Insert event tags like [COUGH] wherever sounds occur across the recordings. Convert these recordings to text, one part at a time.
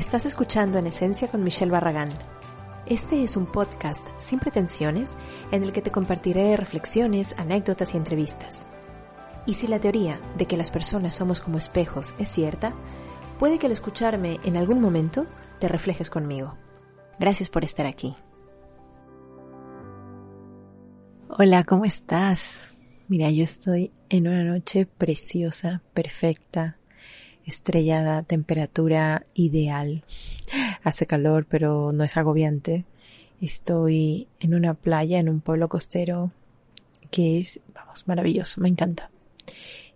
Estás escuchando En Esencia con Michelle Barragán. Este es un podcast sin pretensiones en el que te compartiré reflexiones, anécdotas y entrevistas. Y si la teoría de que las personas somos como espejos es cierta, puede que al escucharme en algún momento te reflejes conmigo. Gracias por estar aquí. Hola, ¿cómo estás? Mira, yo estoy en una noche preciosa, perfecta, estrellada, temperatura ideal. Hace calor, pero no es agobiante. Estoy en una playa, en un pueblo costero que es, vamos, maravilloso, me encanta.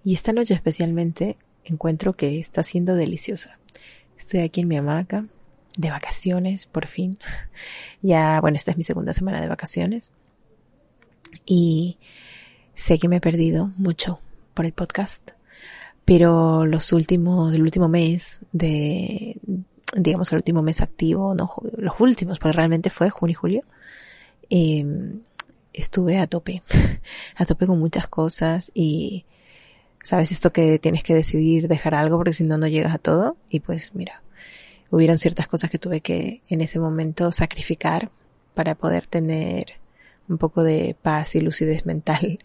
Y esta noche especialmente encuentro que está siendo deliciosa. Estoy aquí en mi hamaca, de vacaciones, por fin. [LAUGHS] Ya, bueno, esta es mi segunda semana de vacaciones. Y sé que me he perdido mucho por el podcast pero los últimos, el último mes de, digamos, el último mes activo, no, los últimos, porque realmente fue junio y julio, eh, estuve a tope, [LAUGHS] a tope con muchas cosas y, sabes, esto que tienes que decidir dejar algo porque si no, no llegas a todo y pues mira, hubieron ciertas cosas que tuve que en ese momento sacrificar para poder tener un poco de paz y lucidez mental.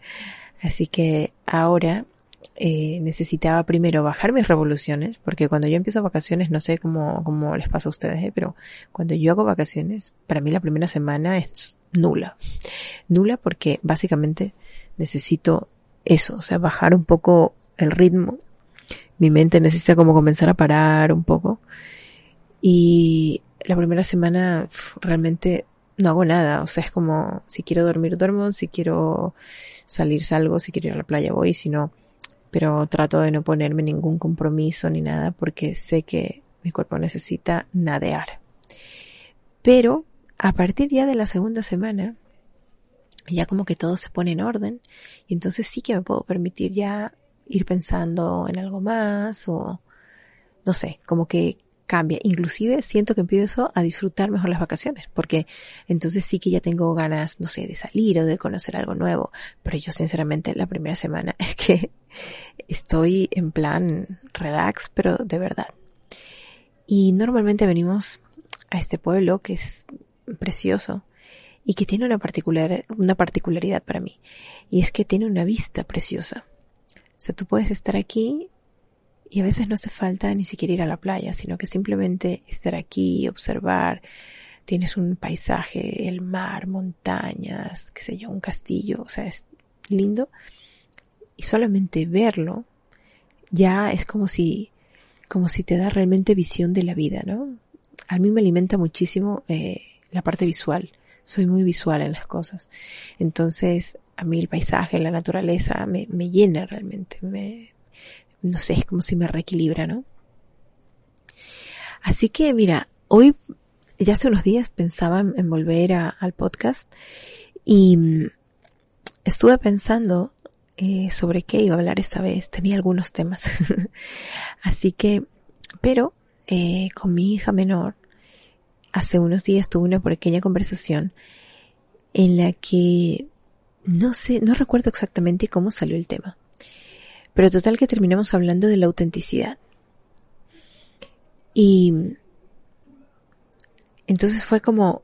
Así que ahora eh, necesitaba primero bajar mis revoluciones, porque cuando yo empiezo vacaciones, no sé cómo, cómo les pasa a ustedes, ¿eh? pero cuando yo hago vacaciones, para mí la primera semana es nula. Nula porque básicamente necesito eso, o sea, bajar un poco el ritmo. Mi mente necesita como comenzar a parar un poco. Y la primera semana realmente no hago nada, o sea, es como si quiero dormir duermo, si quiero salir salgo, si quiero ir a la playa voy, si no pero trato de no ponerme ningún compromiso ni nada porque sé que mi cuerpo necesita nadear. Pero a partir ya de la segunda semana, ya como que todo se pone en orden y entonces sí que me puedo permitir ya ir pensando en algo más o no sé, como que cambia. Inclusive siento que empiezo a disfrutar mejor las vacaciones, porque entonces sí que ya tengo ganas, no sé, de salir o de conocer algo nuevo. Pero yo sinceramente la primera semana [LAUGHS] es que estoy en plan relax, pero de verdad. Y normalmente venimos a este pueblo que es precioso y que tiene una particular, una particularidad para mí. Y es que tiene una vista preciosa. O sea, tú puedes estar aquí y a veces no hace falta ni siquiera ir a la playa, sino que simplemente estar aquí, observar. Tienes un paisaje, el mar, montañas, qué sé yo, un castillo, o sea, es lindo. Y solamente verlo ya es como si, como si te da realmente visión de la vida, ¿no? A mí me alimenta muchísimo eh, la parte visual. Soy muy visual en las cosas. Entonces, a mí el paisaje, la naturaleza me, me llena realmente, me, no sé, es como si me reequilibra, ¿no? Así que mira, hoy, ya hace unos días pensaba en, volver al podcast y mm, estuve pensando eh, sobre qué iba a hablar esta vez. Tenía algunos temas. [LAUGHS] Así que, pero eh, con mi hija menor, hace unos días tuve una pequeña conversación en la que no sé, no recuerdo exactamente cómo salió el tema. Pero total que terminamos hablando de la autenticidad. Y entonces fue como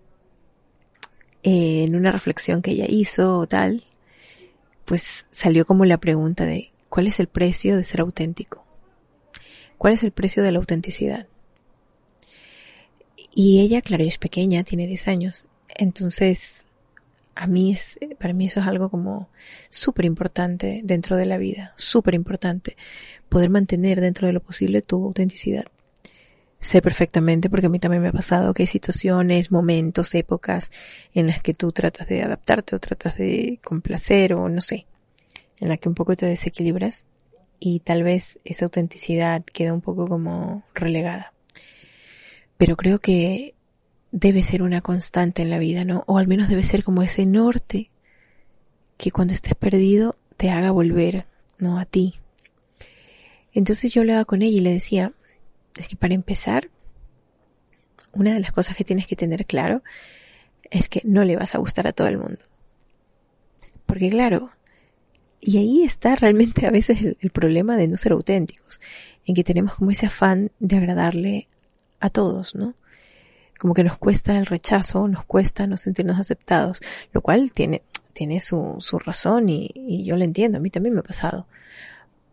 eh, en una reflexión que ella hizo o tal, pues salió como la pregunta de ¿cuál es el precio de ser auténtico? ¿Cuál es el precio de la autenticidad? Y ella, claro, ella es pequeña, tiene 10 años, entonces a mí es, para mí eso es algo como súper importante dentro de la vida, súper importante, poder mantener dentro de lo posible tu autenticidad. Sé perfectamente, porque a mí también me ha pasado que hay situaciones, momentos, épocas en las que tú tratas de adaptarte o tratas de complacer o no sé, en la que un poco te desequilibras y tal vez esa autenticidad queda un poco como relegada. Pero creo que debe ser una constante en la vida, ¿no? O al menos debe ser como ese norte que cuando estés perdido te haga volver, ¿no? A ti. Entonces yo hablaba con ella y le decía, es que para empezar, una de las cosas que tienes que tener claro es que no le vas a gustar a todo el mundo. Porque claro, y ahí está realmente a veces el, el, problema de no ser auténticos, en que tenemos como ese afán de agradarle a todos, ¿no? Como que nos cuesta el rechazo, nos cuesta no sentirnos aceptados, lo cual tiene, tiene su, su razón y, y yo lo entiendo, a mí también me ha pasado.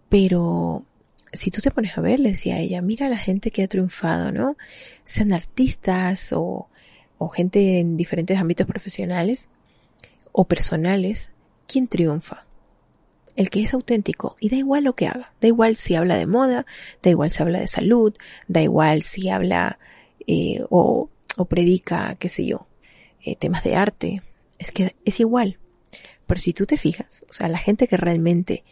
Pero si tú te pones a ver, le decía ella, mira a la gente que ha triunfado, ¿no? Sean artistas o, o gente en diferentes ámbitos profesionales o personales, ¿quién triunfa? El que es auténtico y da igual lo que haga, da igual si habla de moda, da igual si habla de salud, da igual si habla eh, o, o, predica, qué sé yo, eh, temas de arte, es que es igual. Pero si tú te fijas, o sea, la gente que realmente,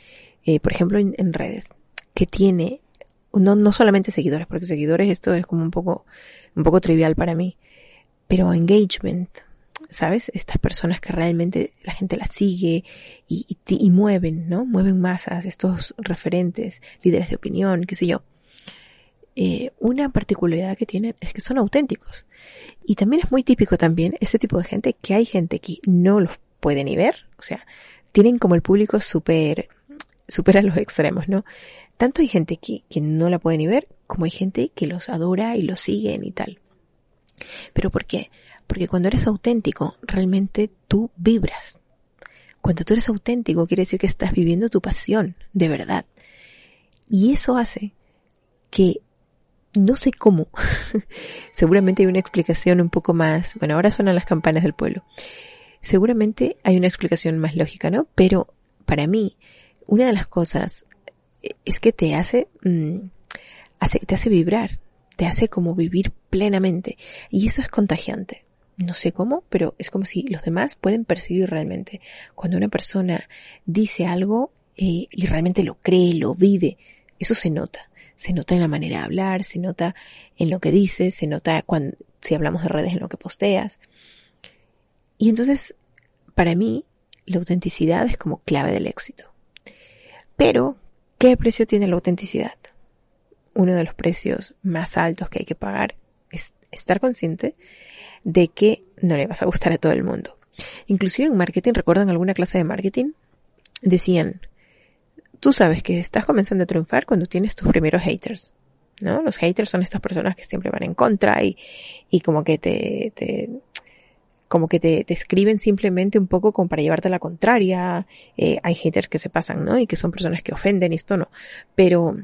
eh, por ejemplo, en, redes, que tiene no, no solamente seguidores, porque seguidores esto es como un poco, un poco trivial para mí, pero engagement, ¿sabes? Estas personas que realmente la gente las sigue y, y, y, mueven, ¿no? Mueven masas, estos referentes, líderes de opinión, qué sé yo. Eh, una particularidad que tienen es que son auténticos. Y también es muy típico también ese tipo de gente que hay gente que no los puede ni ver, o sea, tienen como el público súper, supera los extremos, ¿no? Tanto hay gente que, que no la puede ni ver, como hay gente que los adora y los siguen y tal. ¿Pero por qué? Porque cuando eres auténtico, realmente tú vibras. Cuando tú eres auténtico, quiere decir que estás viviendo tu pasión, de verdad. Y eso hace que, no sé cómo, [LAUGHS] seguramente hay una explicación un poco más, bueno, ahora suenan las campanas del pueblo. Seguramente hay una explicación más lógica, ¿no? Pero para mí, una de las cosas es que te hace, mm, hace, te hace vibrar, te hace como vivir plenamente. Y eso es contagiante. No sé cómo, pero es como si los demás pueden percibir realmente. Cuando una persona dice algo eh, y realmente lo cree, lo vive, eso se nota. Se nota en la manera de hablar, se nota en lo que dices, se nota cuando, si hablamos de redes en lo que posteas. Y entonces, para mí, la autenticidad es como clave del éxito. Pero ¿Qué precio tiene la autenticidad? Uno de los precios más altos que hay que pagar es estar consciente de que no le vas a gustar a todo el mundo. Inclusive en marketing, ¿recuerdan alguna clase de marketing? Decían, tú sabes que estás comenzando a triunfar cuando tienes tus primeros haters. ¿No? Los haters son estas personas que siempre van en contra y, y como que te, te como que te, te, escriben simplemente un poco como para llevarte a la contraria. Eh, hay haters que se pasan, ¿no? Y que son personas que ofenden y esto no. Pero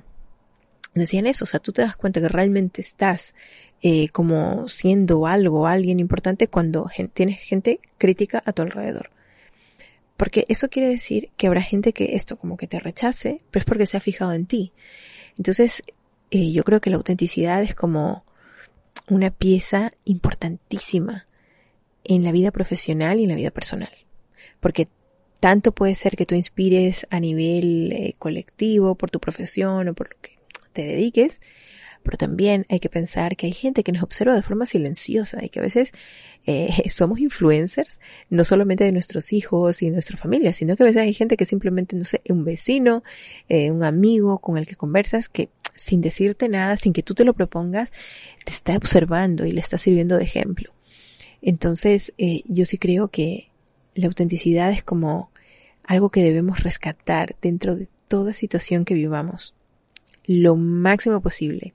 decían eso, o sea, tú te das cuenta que realmente estás eh, como siendo algo, alguien importante cuando tienes gente crítica a tu alrededor. Porque eso quiere decir que habrá gente que esto como que te rechace, pero es porque se ha fijado en ti. Entonces, eh, yo creo que la autenticidad es como una pieza importantísima en la vida profesional y en la vida personal. Porque tanto puede ser que tú inspires a nivel eh, colectivo por tu profesión o por lo que te dediques, pero también hay que pensar que hay gente que nos observa de forma silenciosa y que a veces eh, [LAUGHS] somos influencers, no solamente de nuestros hijos y nuestra familia, sino que a veces hay gente que simplemente, no sé, un vecino, eh, un amigo con el que conversas, que sin decirte nada, sin que tú te lo propongas, te está observando y le está sirviendo de ejemplo. Entonces, eh, yo sí creo que la autenticidad es como algo que debemos rescatar dentro de toda situación que vivamos. Lo máximo posible.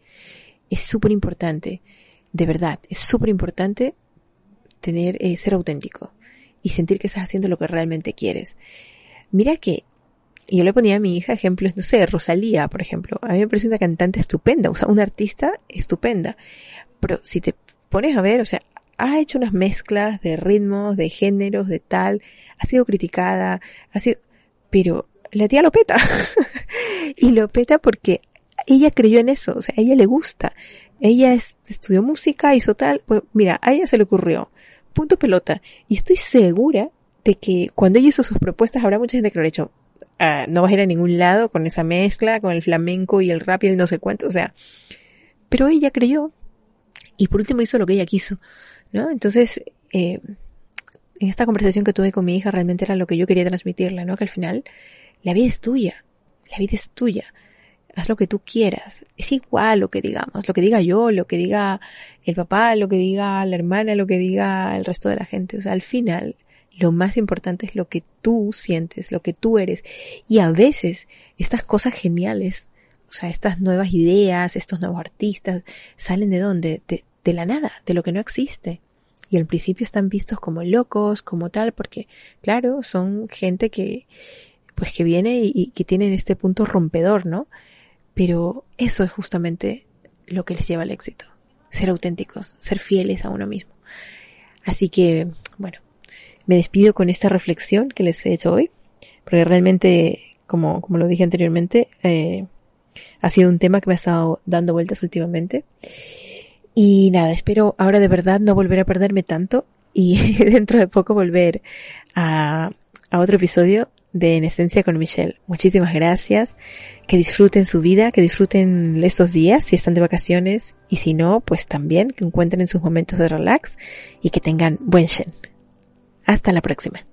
Es súper importante. De verdad, es súper importante tener, eh, ser auténtico y sentir que estás haciendo lo que realmente quieres. Mira que yo le ponía a mi hija ejemplos, no sé, Rosalía, por ejemplo. A mí me parece una cantante estupenda, o sea, una artista estupenda. Pero si te pones a ver, o sea, ha hecho unas mezclas de ritmos, de géneros, de tal, ha sido criticada, ha sido, pero la tía lo peta. [LAUGHS] y lo peta porque ella creyó en eso, o sea, ella le gusta. Ella estudió música, hizo tal, pues mira, a ella se le ocurrió. Punto pelota. Y estoy segura de que cuando ella hizo sus propuestas habrá mucha gente que lo ha hecho. Ah, no vas a ir a ningún lado con esa mezcla, con el flamenco y el rap y no sé cuánto, o sea. Pero ella creyó. Y por último hizo lo que ella quiso. ¿no? Entonces, eh, en esta conversación que tuve con mi hija realmente era lo que yo quería transmitirle, ¿no? Que al final la vida es tuya, la vida es tuya. Haz lo que tú quieras. Es igual lo que digamos, lo que diga yo, lo que diga el papá, lo que diga la hermana, lo que diga el resto de la gente. O sea, al final, lo más importante es lo que tú sientes, lo que tú eres. Y a veces, estas cosas geniales, o sea, estas nuevas ideas, estos nuevos artistas, salen de dónde? De, de la nada, de lo que no existe. Y al principio están vistos como locos, como tal, porque, claro, son gente que, pues que viene y, y que tienen este punto rompedor, ¿no? Pero eso es justamente lo que les lleva al éxito. Ser auténticos, ser fieles a uno mismo. Así que, bueno, me despido con esta reflexión que les he hecho hoy, porque realmente, como, como lo dije anteriormente, eh, ha sido un tema que me ha estado dando vueltas últimamente. Y nada, espero ahora de verdad no volver a perderme tanto y [LAUGHS] dentro de poco volver a, a otro episodio de En Esencia con Michelle. Muchísimas gracias. Que disfruten su vida, que disfruten estos días si están de vacaciones y si no, pues también que encuentren sus momentos de relax y que tengan buen Shen. Hasta la próxima.